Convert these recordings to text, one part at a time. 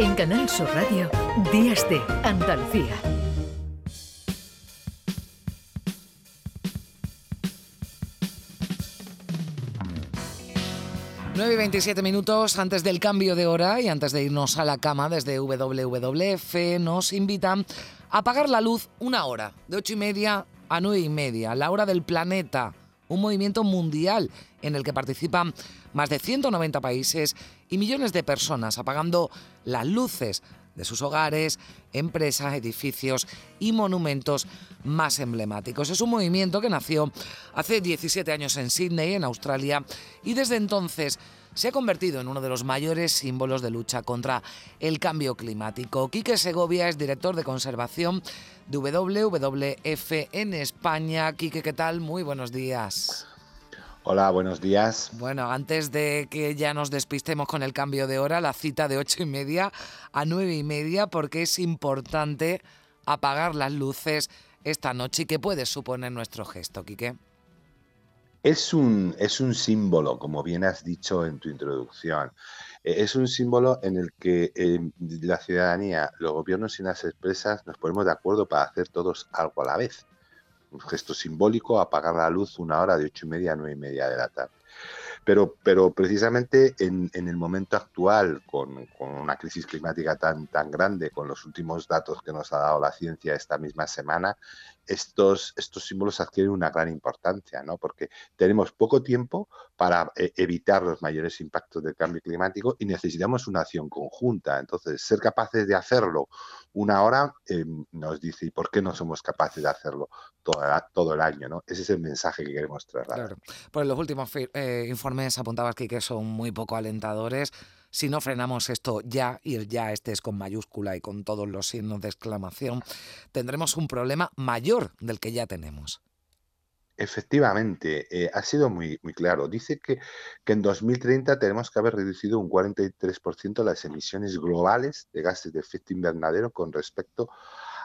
En Canal Sur Radio, Días de Andalucía. 9 y 27 minutos antes del cambio de hora y antes de irnos a la cama desde WWF nos invitan a apagar la luz una hora, de 8 y media a 9 y media, la hora del planeta, un movimiento mundial en el que participan más de 190 países y millones de personas apagando las luces de sus hogares, empresas, edificios y monumentos más emblemáticos. Es un movimiento que nació hace 17 años en Sydney, en Australia, y desde entonces se ha convertido en uno de los mayores símbolos de lucha contra el cambio climático. Quique Segovia es director de conservación de WWF en España. Quique, ¿qué tal? Muy buenos días. Hola, buenos días. Bueno, antes de que ya nos despistemos con el cambio de hora, la cita de ocho y media a nueve y media, porque es importante apagar las luces esta noche y qué puede suponer nuestro gesto, Quique. Es un, es un símbolo, como bien has dicho en tu introducción. E, es un símbolo en el que em, la ciudadanía, los gobiernos y las empresas nos ponemos de acuerdo para hacer todos algo a la vez un gesto simbólico, apagar la luz una hora de ocho y media a nueve y media de la tarde. Pero, pero precisamente en, el momento actual, con, una crisis climática tan, tan grande, con los últimos datos que nos ha dado la ciencia esta misma semana, estos, estos símbolos adquieren una gran importancia, ¿no? porque tenemos poco tiempo para eh, evitar los mayores impactos del cambio climático y necesitamos una acción conjunta. Entonces, ser capaces de hacerlo una hora eh, nos dice, ¿y por qué no somos capaces de hacerlo todo, todo el año? Ese es el mensaje que queremos trasladar. Claro. Pues los últimos eh, informes apuntabas que son muy poco alentadores si no frenamos esto ya, y ya este es con mayúscula y con todos los signos de exclamación, tendremos un problema mayor del que ya tenemos. Efectivamente, eh, ha sido muy, muy claro. Dice que, que, en 2030 tenemos que haber reducido un 43% las emisiones globales de gases de efecto invernadero con respecto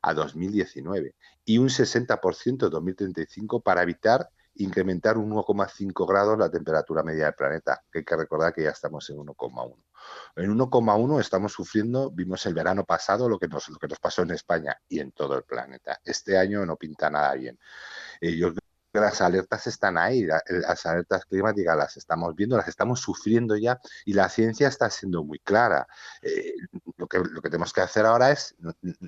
a 2019 y un 60% en 2035 para evitar incrementar un 1,5 grados la temperatura media del planeta, que hay que recordar que ya estamos en 1,1. En 1,1 estamos sufriendo, vimos el verano pasado lo que, nos, lo que nos pasó en España y en todo el planeta. Este año no pinta nada bien. Eh, yo las alertas están ahí, las alertas climáticas las estamos viendo, las estamos sufriendo ya y la ciencia está siendo muy clara. Eh, lo, que, lo que tenemos que hacer ahora es,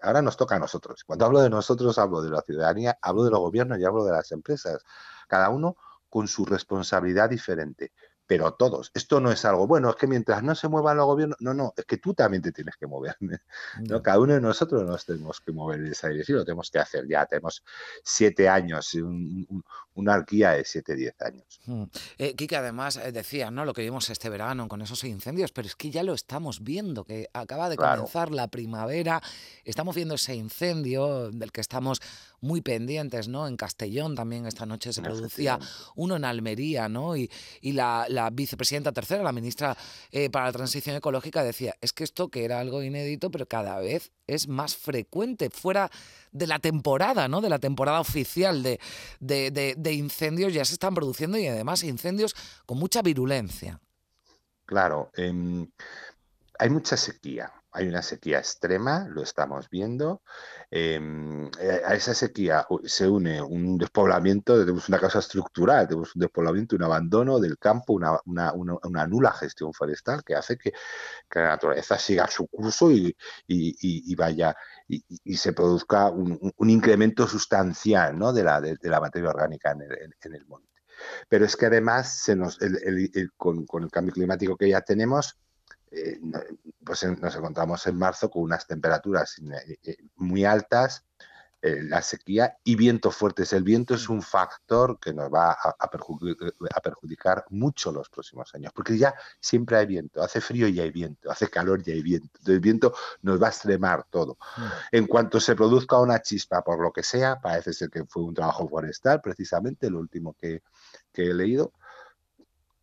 ahora nos toca a nosotros. Cuando hablo de nosotros, hablo de la ciudadanía, hablo de los gobiernos y hablo de las empresas. Cada uno con su responsabilidad diferente pero todos. Esto no es algo, bueno, es que mientras no se muevan los gobiernos, no, no, es que tú también te tienes que mover. ¿no? Cada uno de nosotros nos tenemos que mover en esa dirección, lo tenemos que hacer ya. Tenemos siete años, una arquía de siete, diez años. Hmm. Eh, Kike, además eh, decía, ¿no? Lo que vimos este verano con esos incendios, pero es que ya lo estamos viendo, que acaba de comenzar la primavera, estamos viendo ese incendio del que estamos muy pendientes, ¿no? En Castellón también esta noche se producía uno en Almería, ¿no? Y, y la, la, vicepresidenta tercera, la ministra eh, para la Transición Ecológica, decía, es que esto que era algo inédito, pero cada vez es más frecuente, fuera de la temporada, ¿no? De la temporada oficial de, de, incendios ya se están produciendo y además incendios con mucha virulencia. Claro, em, hay mucha sequía, hay una sequía extrema, lo estamos viendo. Em, eh, a esa sequía se une un despoblamiento, tenemos una causa estructural, tenemos un despoblamiento, un abandono del campo, una, nula gestión forestal que hace que, la naturaleza siga su curso y, vaya y, se produzca un, incremento sustancial ¿no? de, la, de, la materia orgánica en el, en el monte. Pero es que además se nos, con, con, el cambio climático que ya tenemos, eh, pues nos encontramos en marzo con unas temperaturas eh, eh, muy altas, la sequía y vientos fuertes. El viento es un factor que nos va a, perjudicar, mucho los próximos años, porque ya siempre hay viento, hace frío y hay viento, hace calor y hay viento. el viento nos va a extremar todo. Mm. En cuanto se produzca una chispa, por lo que sea, parece ser que fue un trabajo forestal, precisamente, lo último que, he leído,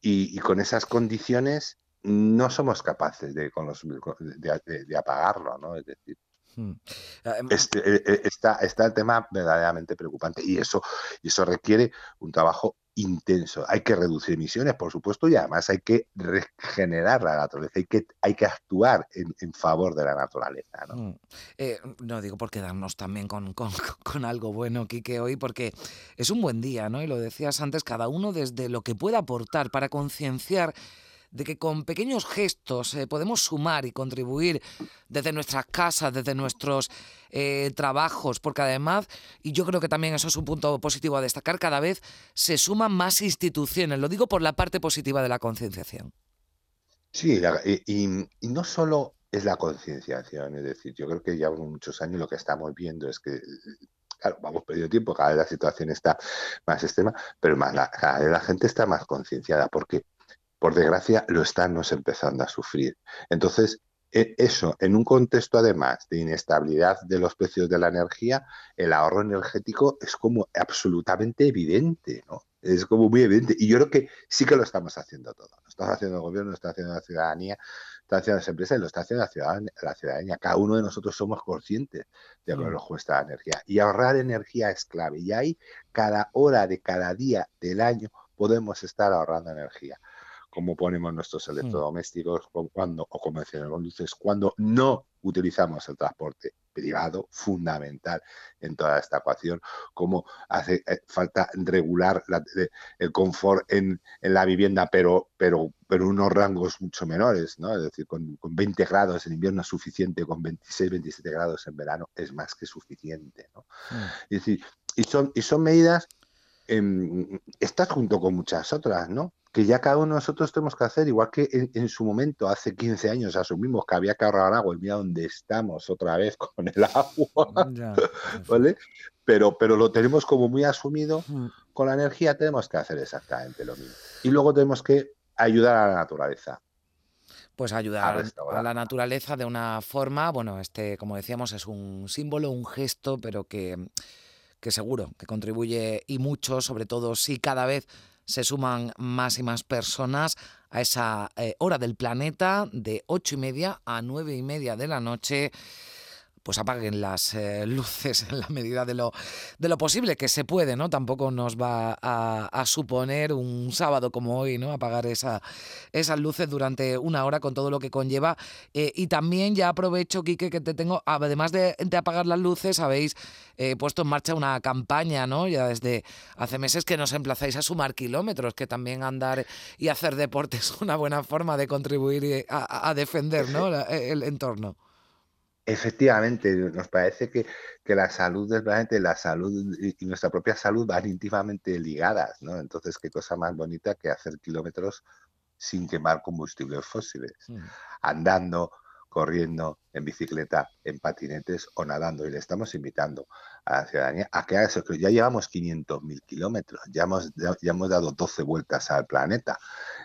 y, y con esas condiciones no somos capaces de, con los, de, apagarlo, ¿no? Es decir, hmm. este, eh, eh, está, está, el tema verdaderamente preocupante y eso, y eso requiere un trabajo intenso. Hay que reducir emisiones, por supuesto, y además hay que regenerar la naturaleza, hay que, hay que actuar en, favor de la naturaleza. ¿no? Mm. Eh, no digo por quedarnos también con, con, con, algo bueno, Quique, hoy, porque es un buen día, ¿no? Y lo decías antes, cada uno desde lo que pueda aportar para concienciar de que con pequeños gestos eh, podemos sumar y contribuir desde nuestras casas, desde nuestros eh, trabajos, porque además, y yo creo que también eso es un punto positivo a destacar, cada vez se suman más instituciones, lo digo por la parte positiva de la concienciación. Sí, y, no solo es la concienciación, es decir, yo creo que ya muchos años lo que estamos viendo es que claro, vamos perdiendo tiempo, cada vez la situación está más extrema, pero cada vez la gente está más concienciada, porque por desgracia, lo estamos empezando a sufrir. Entonces, e, eso, en un contexto además de inestabilidad de los precios de la energía, el ahorro energético es como absolutamente evidente, ¿no? Es como muy evidente. Y yo creo que sí que lo estamos haciendo todo. Lo está haciendo el gobierno, lo está haciendo la ciudadanía, lo está haciendo las empresas y lo está haciendo la ciudadanía. La ciudadanía. Cada uno de nosotros somos conscientes de lo que nos cuesta la energía. Y ahorrar energía es clave. Y ahí, cada hora de cada día del año, podemos estar ahorrando energía cómo ponemos nuestros hmm. electrodomésticos cuando, o luces, cuando no utilizamos el transporte privado, fundamental en toda esta ecuación, cómo hace eh, falta regular el confort en, la vivienda, pero, pero, pero unos rangos mucho menores, ¿no? Es decir, con, 20 grados en invierno es suficiente, con 26, 27 grados en verano es más que suficiente, ¿no? Hmm. Es decir, y son, y son medidas, eh, estas junto con muchas otras, ¿no? Que ya cada uno de nosotros tenemos que hacer, igual que en, su momento, hace 15 años, asumimos que había que ahorrar agua y mira dónde estamos otra vez con el agua, ¿vale? Pero, pero lo tenemos como muy asumido, mm. con la energía tenemos que hacer exactamente lo mismo. Y luego tenemos que ayudar a la naturaleza. Pues ayudar a, a la naturaleza de una forma, bueno, este, como decíamos, es un símbolo, un gesto, pero que, que seguro que contribuye y mucho, sobre todo si cada vez se suman más y más personas a esa eh, hora del planeta de ocho y media a nueve y media de la noche pues apaguen las eh, luces en la medida de lo, de lo posible, que se puede, ¿no? Tampoco nos va a, suponer un sábado como hoy, ¿no? Apagar esa, esas luces durante una hora con todo lo que conlleva. Eh, y también ya aprovecho, Quique, que te tengo, además de, apagar las luces, habéis eh, puesto en marcha una campaña, ¿no? Ya desde hace meses que nos emplazáis a sumar kilómetros, que también andar y hacer deporte es una buena forma de contribuir a, a defender, ¿no? el entorno. Efectivamente, nos parece que, que, la salud del planeta y la salud y nuestra propia salud van íntimamente ligadas, ¿no? Entonces, qué cosa más bonita que hacer kilómetros sin quemar combustibles fósiles, mm. andando, corriendo, en bicicleta, en patinetes o nadando. Y le estamos invitando a la ciudadanía a que haga eso. Ya llevamos 500.000 kilómetros, ya hemos, ya, hemos dado 12 vueltas al planeta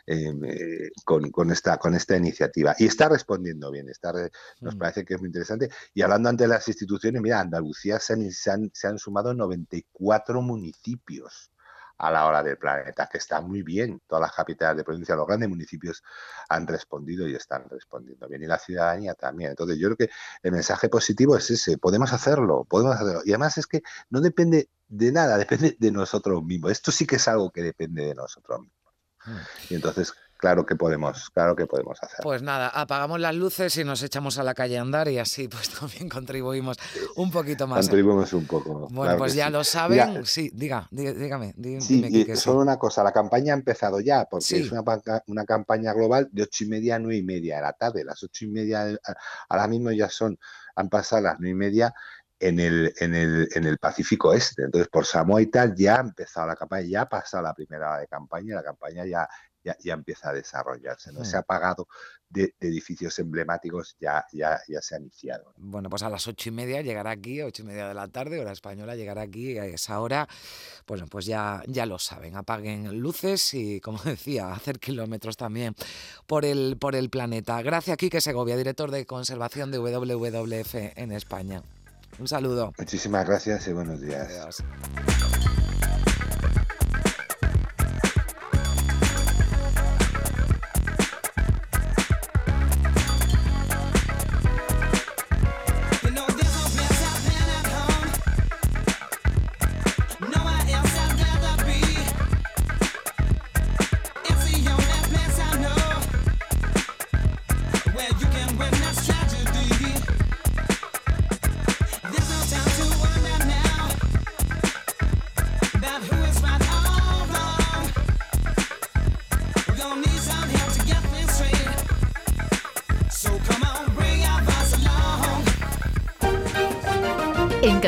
em, eh, con, esta, con esta iniciativa. Y está respondiendo bien, está nos mm. parece que es muy interesante. Y hablando ante las instituciones, mira, Andalucía se han, se han, se han sumado 94 municipios a la hora del planeta, que está muy bien. Todas las capitales de provincia, los grandes municipios han respondido y están respondiendo bien. Y la ciudadanía también. Entonces, yo creo que el mensaje positivo es ese. Podemos hacerlo, podemos hacerlo. Y además es que no depende de nada, depende de nosotros mismos. Esto sí que es algo que depende de nosotros mismos. Mm. Y entonces, claro que podemos, claro que podemos hacer. Pues nada, apagamos las luces y nos echamos a la calle a andar y así pues también contribuimos un poquito más. ¿eh? Contribuimos un poco. Bueno, pues ya lo saben. sí, diga, dígame. sí, dime, solo una cosa, la campaña ha empezado ya, porque es una, una, campaña global de ocho y media a nueve y media de la tarde. Las ocho y media ahora mismo ya son, han pasado las nueve y media en el, en el, en el Pacífico Este. Entonces, por Samoa y tal, ya ha empezado la campaña, ya ha pasado la primera hora de campaña, la campaña ya, ya, empieza a desarrollarse. ¿no? Se ha pagado de, edificios emblemáticos, ya, ya, ya se ha iniciado. Bueno, pues a las ocho y media llegará aquí, ocho y media de la tarde, hora española, llegará aquí a esa hora. Bueno, pues ya, ya lo saben, apaguen luces y, como decía, hacer kilómetros también por el, por el planeta. Gracias, Quique Segovia, director de conservación de WWF en España. Un saludo. Muchísimas gracias y buenos días.